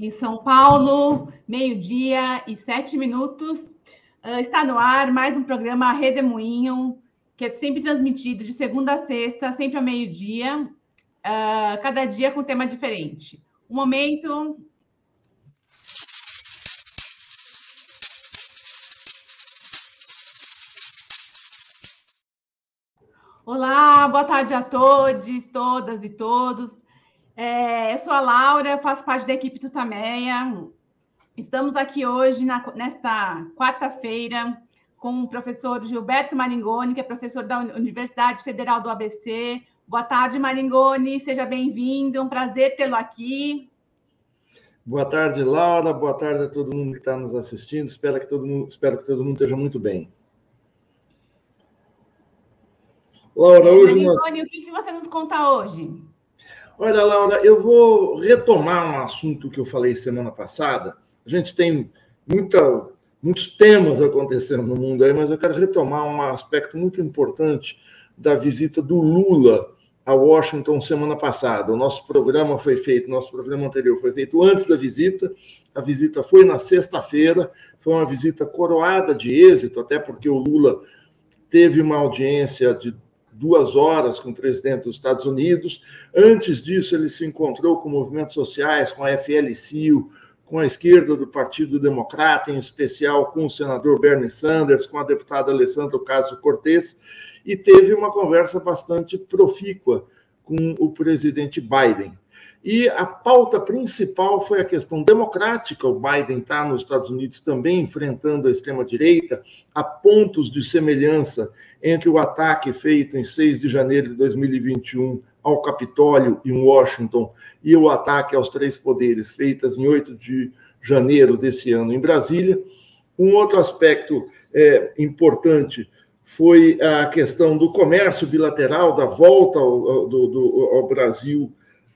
Em São Paulo, meio-dia e sete minutos. Uh, está no ar mais um programa Redemoinho, que é sempre transmitido de segunda a sexta, sempre ao meio-dia, uh, cada dia com tema diferente. Um momento. Olá, boa tarde a todos, todas e todos. É, eu sou a Laura, faço parte da equipe Tutameia. Estamos aqui hoje, na, nesta quarta-feira, com o professor Gilberto Maringoni, que é professor da Universidade Federal do ABC. Boa tarde, Maringoni, seja bem-vindo, um prazer tê-lo aqui. Boa tarde, Laura, boa tarde a todo mundo que está nos assistindo. Espero que todo mundo, espero que todo mundo esteja muito bem. Laura, hoje Maringoni, nós... o que você nos conta hoje? Olha, Laura, eu vou retomar um assunto que eu falei semana passada. A gente tem muita, muitos temas acontecendo no mundo aí, mas eu quero retomar um aspecto muito importante da visita do Lula a Washington semana passada. O nosso programa foi feito, nosso programa anterior foi feito antes da visita. A visita foi na sexta-feira, foi uma visita coroada de êxito, até porque o Lula teve uma audiência de duas horas com o presidente dos Estados Unidos. Antes disso, ele se encontrou com movimentos sociais, com a FLCIO, com a esquerda do Partido Democrata, em especial com o senador Bernie Sanders, com a deputada Alessandra Ocasio-Cortez, e teve uma conversa bastante profícua com o presidente Biden. E a pauta principal foi a questão democrática. O Biden está nos Estados Unidos também enfrentando a extrema-direita. Há pontos de semelhança entre o ataque feito em 6 de janeiro de 2021 ao Capitólio em Washington e o ataque aos três poderes feitas em 8 de janeiro desse ano em Brasília. Um outro aspecto é, importante foi a questão do comércio bilateral, da volta ao, do, do, ao Brasil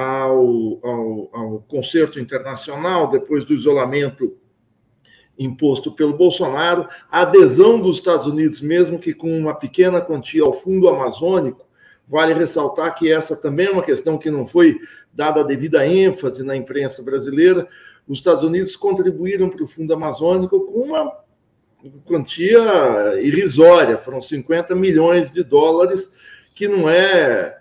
ao, ao, ao concerto internacional, depois do isolamento imposto pelo Bolsonaro, a adesão dos Estados Unidos, mesmo que com uma pequena quantia ao Fundo Amazônico, vale ressaltar que essa também é uma questão que não foi dada a devida ênfase na imprensa brasileira. Os Estados Unidos contribuíram para o Fundo Amazônico com uma quantia irrisória, foram 50 milhões de dólares, que não é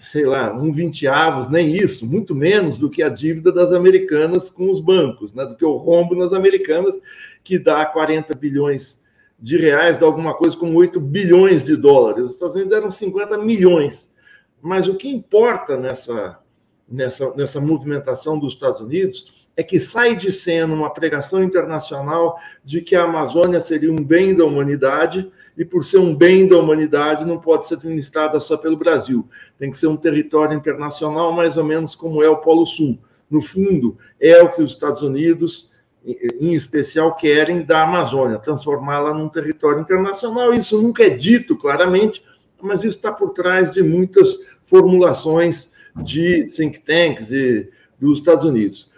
sei lá, um vinteavos, nem isso, muito menos do que a dívida das americanas com os bancos, né? do que o rombo nas americanas, que dá 40 bilhões de reais, dá alguma coisa como 8 bilhões de dólares. Os Estados Unidos deram 50 milhões. Mas o que importa nessa, nessa, nessa movimentação dos Estados Unidos é que sai de cena uma pregação internacional de que a Amazônia seria um bem da humanidade e, por ser um bem da humanidade, não pode ser administrada só pelo Brasil. Tem que ser um território internacional, mais ou menos como é o Polo Sul. No fundo, é o que os Estados Unidos, em especial, querem da Amazônia, transformá-la num território internacional. Isso nunca é dito claramente, mas isso está por trás de muitas formulações de think tanks dos Estados Unidos.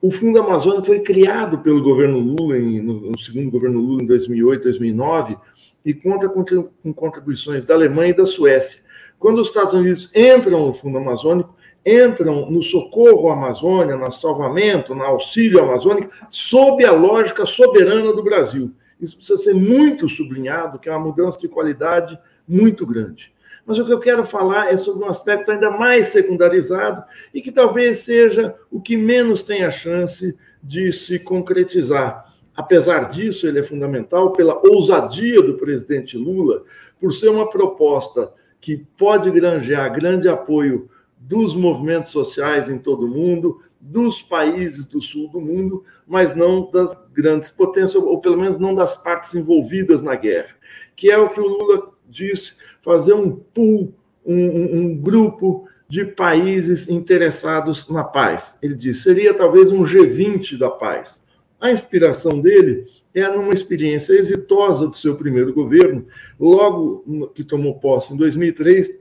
O Fundo Amazônia foi criado pelo governo Lula, em, no, segundo governo Lula, em 2008, 2009, e conta com contribuições da Alemanha e da Suécia. Quando os Estados Unidos entram no Fundo Amazônico, entram no socorro à Amazônia, no salvamento, no auxílio amazônico, sob a lógica soberana do Brasil. Isso precisa ser muito sublinhado, que é uma mudança de qualidade muito grande. Mas o que eu quero falar é sobre um aspecto ainda mais secundarizado e que talvez seja o que menos tem a chance de se concretizar, Apesar disso, ele é fundamental pela ousadia do presidente Lula, por ser uma proposta que pode granjear grande apoio dos movimentos sociais em todo o mundo, dos países do sul do mundo, mas não das grandes potências, ou pelo menos não das partes envolvidas na guerra, que é o que o Lula disse, fazer um pool, um, um grupo de países interessados na paz. Ele disse, seria talvez um G20 da paz a inspiração dele é numa experiência exitosa do seu primeiro governo, logo que tomou posse em 2003,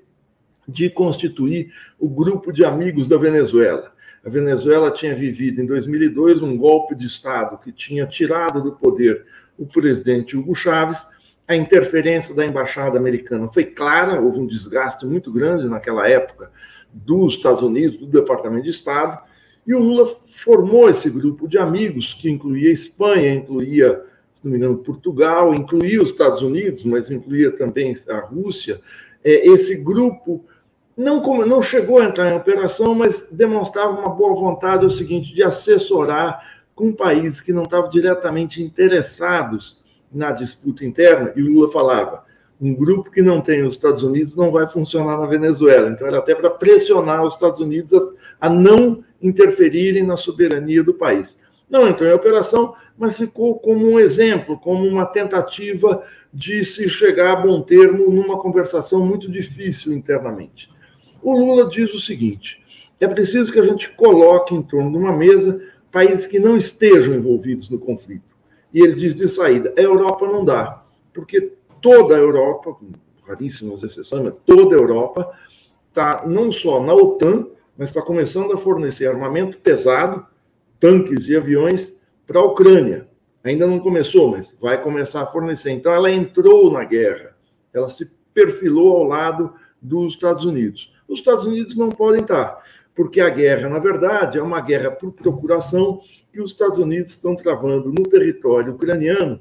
de constituir o grupo de amigos da Venezuela. A Venezuela tinha vivido em 2002 um golpe de Estado que tinha tirado do poder o presidente Hugo Chávez. A interferência da embaixada americana foi clara, houve um desgaste muito grande naquela época dos Estados Unidos, do Departamento de Estado, E o Lula formou esse grupo de amigos, que incluía Espanha, incluía, se não me engano, Portugal, incluía os Estados Unidos, mas incluía também a Rússia. É, esse grupo não, não chegou a entrar em operação, mas demonstrava uma boa vontade, é o seguinte, de assessorar com países que não estavam diretamente interessados na disputa interna, e o Lula falava, um grupo que não tem os Estados Unidos não vai funcionar na Venezuela. Então, era até para pressionar os Estados Unidos a, a não interferirem na soberania do país. Não entrou em operação, mas ficou como um exemplo, como uma tentativa de se chegar a bom termo numa conversação muito difícil internamente. O Lula diz o seguinte: é preciso que a gente coloque em torno de uma mesa países que não estejam envolvidos no conflito. E ele diz de saída: a Europa não dá, porque toda a Europa, com raríssimas exceções, mas toda a Europa está não só na OTAN, mas está começando a fornecer armamento pesado, tanques e aviões para a Ucrânia. Ainda não começou, mas vai começar a fornecer. Então, ela entrou na guerra, ela se perfilou ao lado dos Estados Unidos. Os Estados Unidos não podem estar, porque a guerra, na verdade, é uma guerra por procuração que os Estados Unidos estão travando no território ucraniano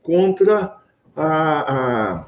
contra a, a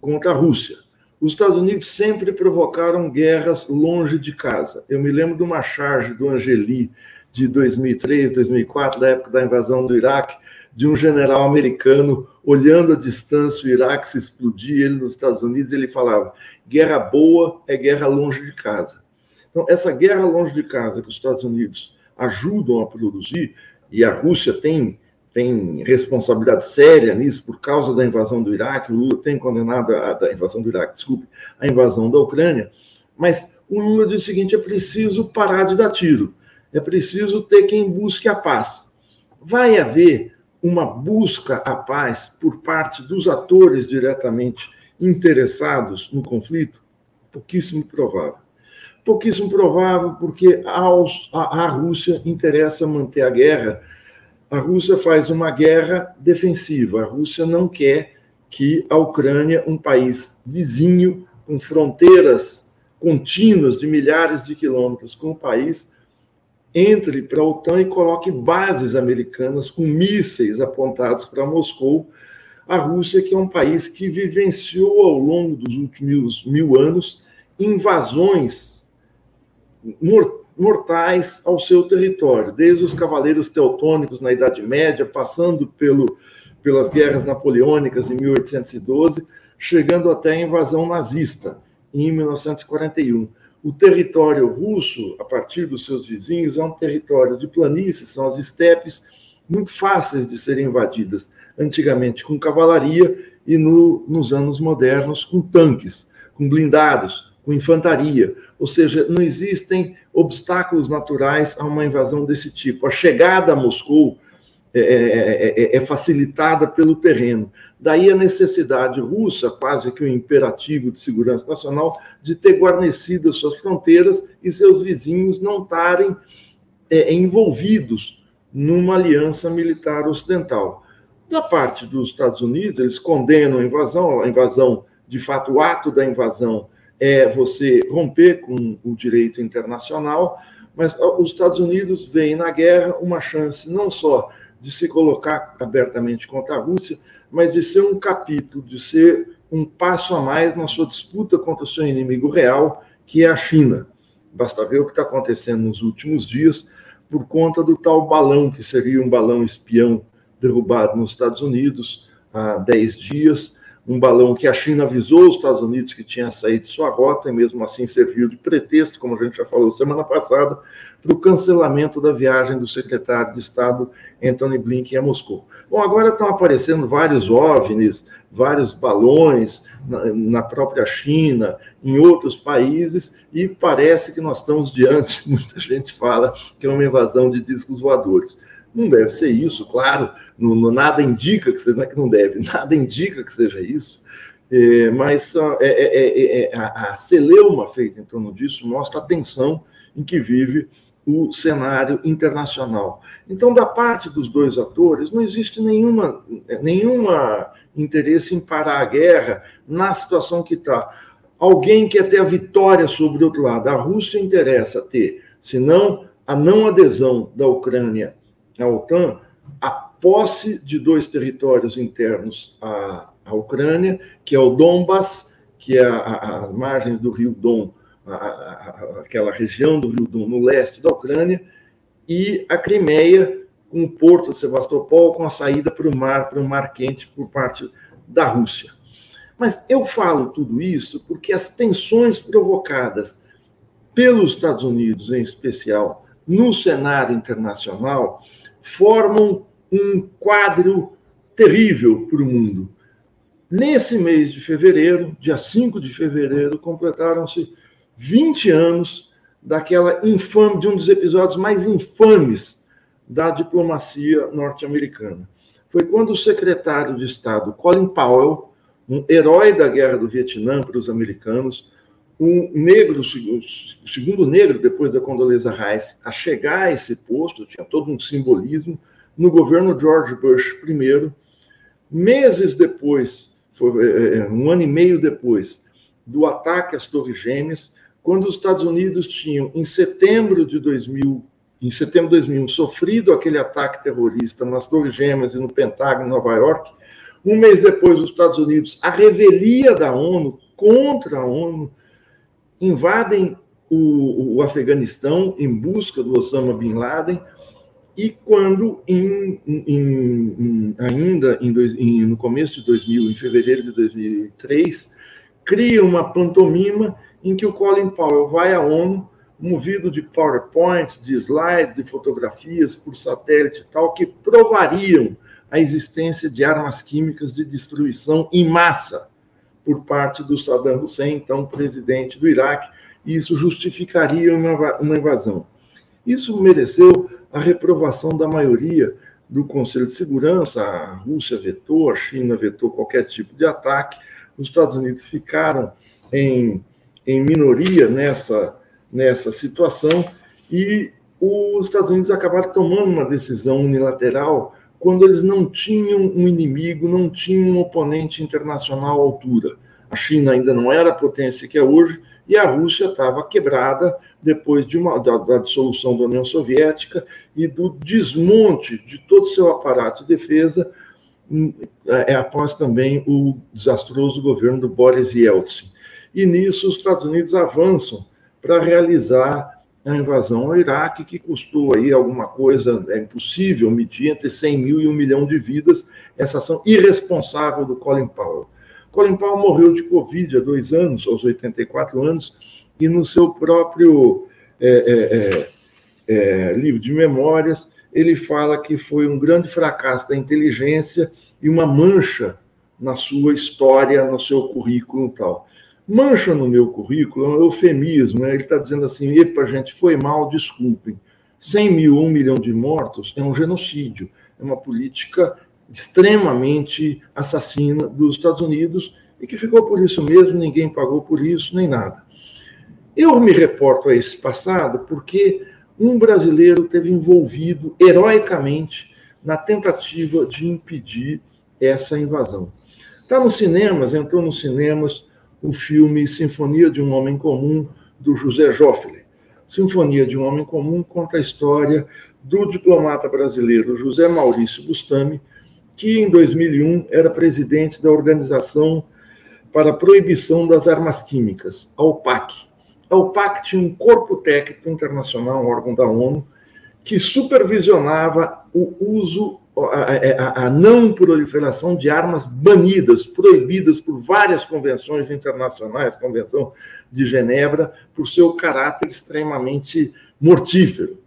contra a Rússia. Os Estados Unidos sempre provocaram guerras longe de casa. Eu me lembro de uma charge do Angeli de 2003, 2004, da época da invasão do Iraque, de um general americano olhando à distância o Iraque se explodir, ele nos Estados Unidos, ele falava: guerra boa é guerra longe de casa. Então, essa guerra longe de casa que os Estados Unidos ajudam a produzir, e a Rússia tem tem responsabilidade séria nisso por causa da invasão do Iraque. O Lula tem condenado a invasão do Iraque, desculpe, a invasão da Ucrânia. Mas o Lula diz o seguinte: é preciso parar de dar tiro, é preciso ter quem busque a paz. Vai haver uma busca à paz por parte dos atores diretamente interessados no conflito? Pouquíssimo provável. Pouquíssimo provável, porque a, a Rússia interessa manter a guerra a Rússia faz uma guerra defensiva. A Rússia não quer que a Ucrânia, um país vizinho, com fronteiras contínuas de milhares de quilômetros com o país, entre para a OTAN e coloque bases americanas com mísseis apontados para Moscou. A Rússia, que é um país que vivenciou ao longo dos últimos mil anos invasões mortais mortais ao seu território, desde os cavaleiros teutônicos na Idade Média, passando pelo, pelas guerras napoleônicas em 1812, chegando até a invasão nazista em 1941. O território russo, a partir dos seus vizinhos, é um território de planícies, são as estepes muito fáceis de serem invadidas, antigamente com cavalaria e no, nos anos modernos com tanques, com blindados, com infantaria. Ou seja, não existem obstáculos naturais a uma invasão desse tipo. A chegada a Moscou é, é, é, é, facilitada pelo terreno. Daí a necessidade russa, quase que um imperativo de segurança nacional, de ter guarnecidas suas fronteiras e seus vizinhos não estarem é, envolvidos numa aliança militar ocidental. Da parte dos Estados Unidos, eles condenam a invasão, a invasão, de fato, o ato da invasão é você romper com o direito internacional, mas os Estados Unidos veem na guerra uma chance não só de se colocar abertamente contra a Rússia, mas de ser um capítulo, de ser um passo a mais na sua disputa contra o seu inimigo real, que é a China. Basta ver o que está acontecendo nos últimos dias por conta do tal balão, que seria um balão espião derrubado nos Estados Unidos há 10 dias, um balão que a China avisou os Estados Unidos que tinha saído de sua rota, e mesmo assim serviu de pretexto, como a gente já falou semana passada, para o cancelamento da viagem do secretário de Estado Anthony Blinken a Moscou. Bom, agora estão aparecendo vários OVNIs, vários balões na, na própria China, em outros países, e parece que nós estamos diante, muita gente fala, que é uma invasão de discos voadores. Não deve ser isso, claro, nada indica que seja, não é que não deve, nada indica que seja isso, é, mas é, é, é, a, a celeuma feita em torno disso mostra a tensão em que vive o cenário internacional. Então, da parte dos dois atores, não existe nenhuma, nenhuma interesse em parar a guerra na situação que está. Alguém quer ter a vitória sobre o outro lado. A Rússia interessa ter, se não a não adesão da Ucrânia à OTAN, a posse de dois territórios internos à, à Ucrânia, que é o Donbas, que é a, a, a margem do rio Don, a, aquela região do rio Don no leste da Ucrânia, e a Crimeia, com o porto de Sebastopol, com a saída para o mar, para o mar quente por parte da Rússia. Mas eu falo tudo isso porque as tensões provocadas pelos Estados Unidos, em especial, no cenário internacional, formam um quadro terrível para o mundo. Nesse mês de fevereiro, dia 5 de fevereiro, completaram-se 20 anos daquela infame, de um dos episódios mais infames da diplomacia norte-americana. Foi quando o secretário de Estado Colin Powell, um herói da guerra do Vietnã para os americanos, um negro, o segundo negro depois da Condoleezza Rice, a chegar a esse posto, tinha todo um simbolismo, no governo George Bush I, meses depois, foi, é, é, um ano e meio depois do ataque às Torres Gêmeas, quando os Estados Unidos tinham, em setembro de 2000, em setembro de 2001, sofrido aquele ataque terrorista nas Torres Gêmeas e no Pentágono, em Nova York, um mês depois, os Estados Unidos, a revelia da ONU contra a ONU, invadem o, o Afeganistão em busca do Osama Bin Laden, e quando, em, em, em, ainda no começo de 2000, em fevereiro de 2003, cria uma pantomima em que o Colin Powell vai à ONU, movido de PowerPoints, de slides, de fotografias por satélite e tal, que provariam a existência de armas químicas de destruição em massa por parte do Saddam Hussein, então presidente do Iraque, e isso justificaria uma invasão. Isso mereceu a reprovação da maioria do Conselho de Segurança, a Rússia vetou, a China vetou qualquer tipo de ataque, os Estados Unidos ficaram em, em minoria nessa, nessa situação e os Estados Unidos acabaram tomando uma decisão unilateral quando eles não tinham um inimigo, não tinham um oponente internacional à altura. A China ainda não era a potência que é hoje e a Rússia estava quebrada depois de uma, da, da, dissolução da União Soviética e do desmonte de todo o seu aparato de defesa hum, é, após também o desastroso governo do Boris Yeltsin. E nisso os Estados Unidos avançam para realizar a invasão ao Iraque, que custou aí alguma coisa, é impossível medir, entre 100 mil e um milhão de vidas, essa ação irresponsável do Colin Powell. Colin Powell morreu de Covid há dois anos, aos 84 anos, e no seu próprio é, é, é, é, livro de memórias, ele fala que foi um grande fracasso da inteligência e uma mancha na sua história, no seu currículo e tal. Mancha no meu currículo é um eufemismo, né? ele está dizendo assim: epa, gente, foi mal, desculpem. 100 mil, 1 milhão de mortos é um genocídio, é uma política extremamente assassina dos Estados Unidos e que ficou por isso mesmo, ninguém pagou por isso, nem nada. Eu me reporto a esse passado porque um brasileiro teve envolvido heroicamente na tentativa de impedir essa invasão. Está nos cinemas, entrou nos cinemas o filme Sinfonia de um Homem Comum, do José Joffre. Sinfonia de um Homem Comum conta a história do diplomata brasileiro José Maurício Bustami, que em 2001 era presidente da Organização para a Proibição das Armas Químicas, a OPAC. A OPAC tinha um corpo técnico internacional, um órgão da ONU, que supervisionava o uso a, a, a, não proliferação de armas banidas, proibidas por várias convenções internacionais, Convenção de Genebra, por seu caráter extremamente mortífero.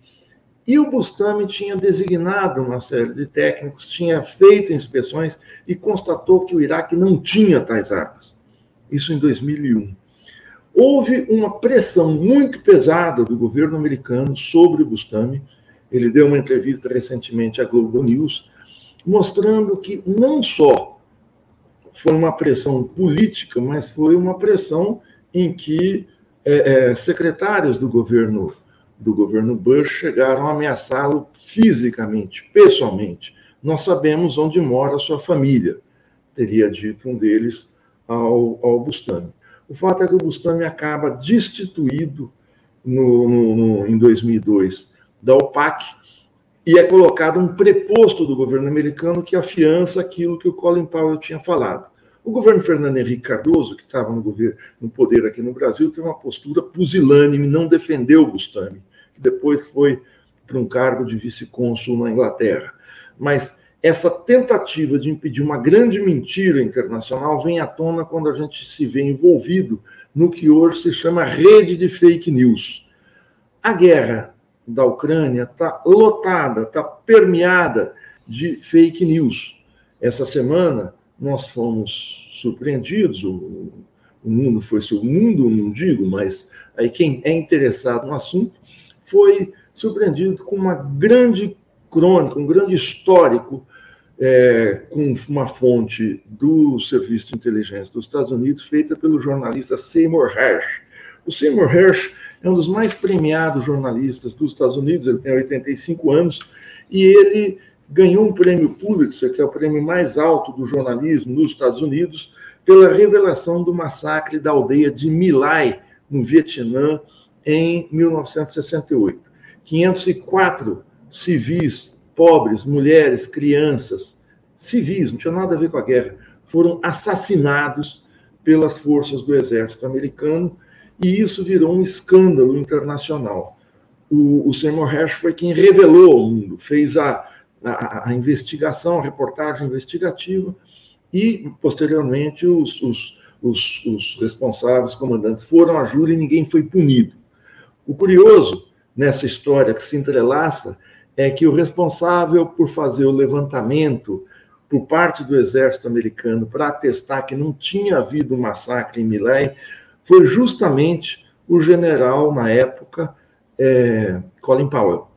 E o Bustami tinha designado uma série de técnicos, tinha feito inspeções e constatou que o Iraque não tinha tais armas. Isso em 2001. Houve uma pressão muito pesada do governo americano sobre o Bustami, ele deu uma entrevista recentemente à Globo News, mostrando que não só foi uma pressão política, mas foi uma pressão em que é, é, secretários do governo do governo Bush chegaram a ameaçá-lo fisicamente, pessoalmente. Nós sabemos onde mora a sua família, teria dito um deles ao, ao Bustami. O fato é que o Bustami acaba destituído no, no, no, em 2002 da OPAC, e é colocado um preposto do governo americano que afiança aquilo que o Colin Powell tinha falado. O governo Fernando Henrique Cardoso, que estava no, governo, no poder aqui no Brasil, teve uma postura pusilânime, não defendeu o Bustami, que depois foi para um cargo de vice-cônsul na Inglaterra. Mas essa tentativa de impedir uma grande mentira internacional vem à tona quando a gente se vê envolvido no que hoje se chama rede de fake news. A guerra da Ucrânia está lotada, está permeada de fake news. Essa semana nós fomos surpreendidos, o, o mundo foi o mundo, não digo, mas aí quem é interessado no assunto foi surpreendido com uma grande crônica, um grande histórico é, com uma fonte do Serviço de Inteligência dos Estados Unidos, feita pelo jornalista Seymour Hersh. O Seymour Hersh é um dos mais premiados jornalistas dos Estados Unidos, ele tem 85 anos, e ele ganhou um prêmio Pulitzer, que é o prêmio mais alto do jornalismo nos Estados Unidos, pela revelação do massacre da aldeia de Milai, no Vietnã, em 1968. 504 civis, pobres, mulheres, crianças, civis, não tinha nada a ver com a guerra, foram assassinados pelas forças do exército americano, e isso virou um escândalo internacional. O, o Seymour Hersh foi quem revelou ao mundo, fez a, a, a investigação, a reportagem investigativa, e, posteriormente, os, os, os, os responsáveis, comandantes, foram à júri e ninguém foi punido. O curioso nessa história que se entrelaça é que o responsável por fazer o levantamento por parte do exército americano para atestar que não tinha havido um massacre em Milai foi justamente o general, na época, é, Colin Powell.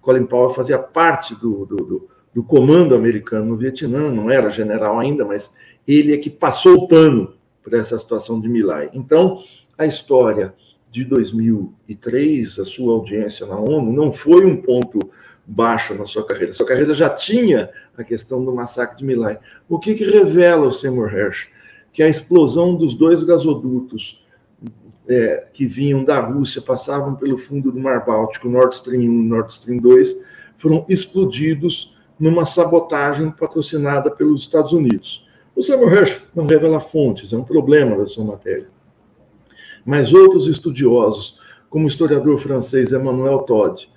Colin Powell fazia parte do, do, do, do, comando americano no Vietnã, não era general ainda, mas ele é que passou o pano para essa situação de Milai. Então, a história de 2003, a sua audiência na ONU, não foi um ponto baixo na sua carreira. Sua carreira já tinha a questão do massacre de Milai. O que, que revela o Seymour Hersh? Que a explosão dos dois gasodutos é, que vinham da Rússia, passavam pelo fundo do Mar Báltico, Nord Stream 1 e Nord Stream 2, foram explodidos numa sabotagem patrocinada pelos Estados Unidos. O Samuel Hersh não revela fontes, é um problema da sua matéria. Mas outros estudiosos, como o historiador francês Emmanuel Todd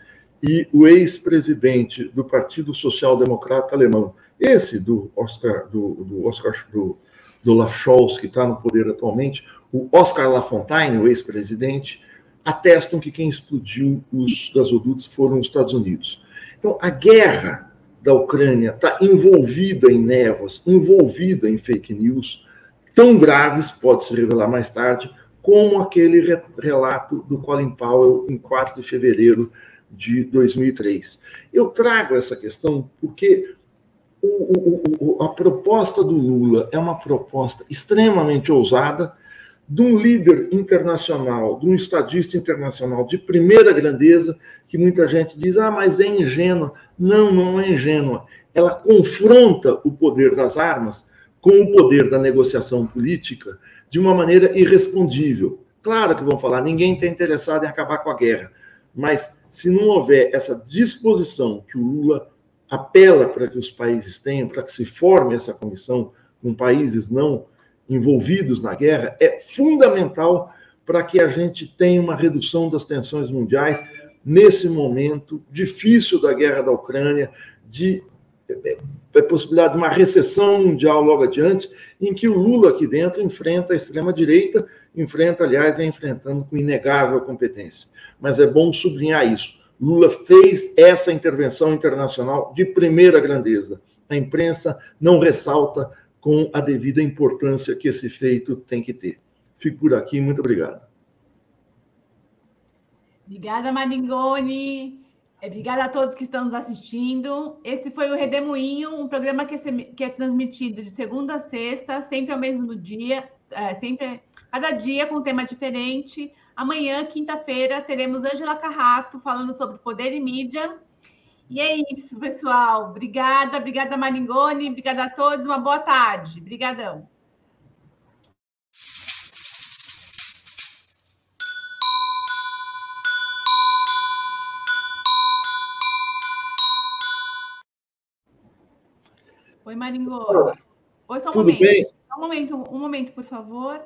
e o ex-presidente do Partido Social Democrata Alemão, esse do Oscar, do, do Oscar do, do Olaf Scholz, que está no poder atualmente, o Oscar Lafontaine, o ex-presidente, atestam que quem explodiu os gasodutos foram os Estados Unidos. Então, a guerra da Ucrânia está envolvida em névoas, envolvida em fake news, tão graves, pode se revelar mais tarde, como aquele relato do Colin Powell em 4 de fevereiro de 2003. Eu trago essa questão porque o, o, o, a proposta do Lula é uma proposta extremamente ousada, de um líder internacional, de um estadista internacional de primeira grandeza, que muita gente diz, ah, mas é ingênua. Não, não é ingênua. Ela confronta o poder das armas com o poder da negociação política de uma maneira irrespondível. Claro que vão falar, ninguém está interessado em acabar com a guerra, mas se não houver essa disposição que o Lula apela para que os países tenham, para que se forme essa comissão com países não envolvidos na guerra é fundamental para que a gente tenha uma redução das tensões mundiais nesse momento difícil da guerra da Ucrânia, de é, é, possibilidade de uma recessão mundial logo adiante, em que o Lula aqui dentro enfrenta a extrema-direita, enfrenta, aliás, vem enfrentando com inegável competência. Mas é bom sublinhar isso. Lula fez essa intervenção internacional de primeira grandeza. A imprensa não ressalta com a devida importância que esse feito tem que ter. Fico por aqui, muito obrigado. Obrigada, Maringoni. É, obrigada a todos que estão nos assistindo. Esse foi o Redemoinho, um programa que é, é transmitido de segunda a sexta, sempre ao mesmo dia, é, sempre cada dia com um tema diferente. Amanhã, quinta-feira, teremos Ângela Carrato falando sobre poder e mídia. E é isso, pessoal. Obrigada, obrigada, Maringoni, obrigada a todos, uma boa tarde. Obrigadão. Oi, Maringoni. Oi, só um Tudo momento. Bem? Um momento, um momento, por favor.